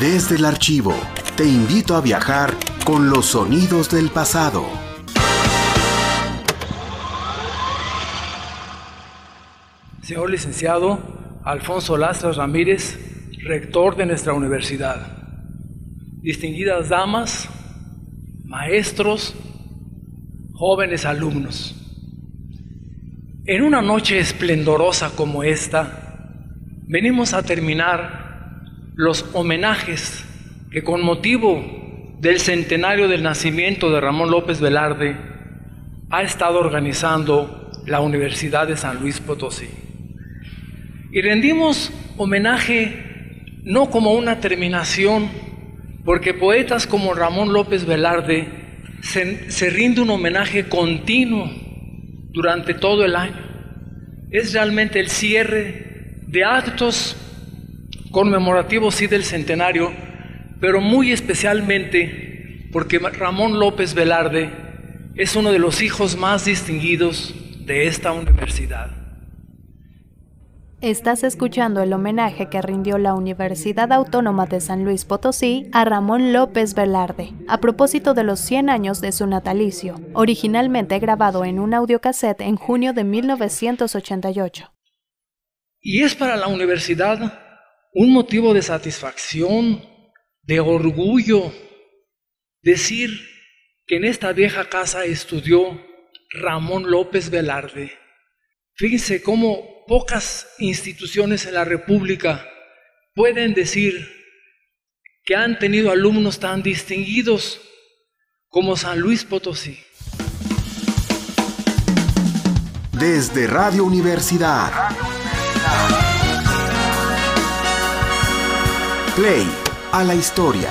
Desde el archivo, te invito a viajar con los sonidos del pasado. Señor licenciado Alfonso Lastras Ramírez, rector de nuestra universidad. Distinguidas damas, maestros, jóvenes alumnos. En una noche esplendorosa como esta, venimos a terminar los homenajes que con motivo del centenario del nacimiento de Ramón López Velarde ha estado organizando la Universidad de San Luis Potosí. Y rendimos homenaje no como una terminación, porque poetas como Ramón López Velarde se, se rinde un homenaje continuo durante todo el año. Es realmente el cierre de actos conmemorativos, sí, del centenario, pero muy especialmente porque Ramón López Velarde es uno de los hijos más distinguidos de esta universidad. Estás escuchando el homenaje que rindió la Universidad Autónoma de San Luis Potosí a Ramón López Velarde, a propósito de los 100 años de su natalicio, originalmente grabado en un audiocassette en junio de 1988. Y es para la universidad un motivo de satisfacción, de orgullo, decir que en esta vieja casa estudió Ramón López Velarde. Fíjense cómo pocas instituciones en la República pueden decir que han tenido alumnos tan distinguidos como San Luis Potosí. Desde Radio Universidad. Play a la historia.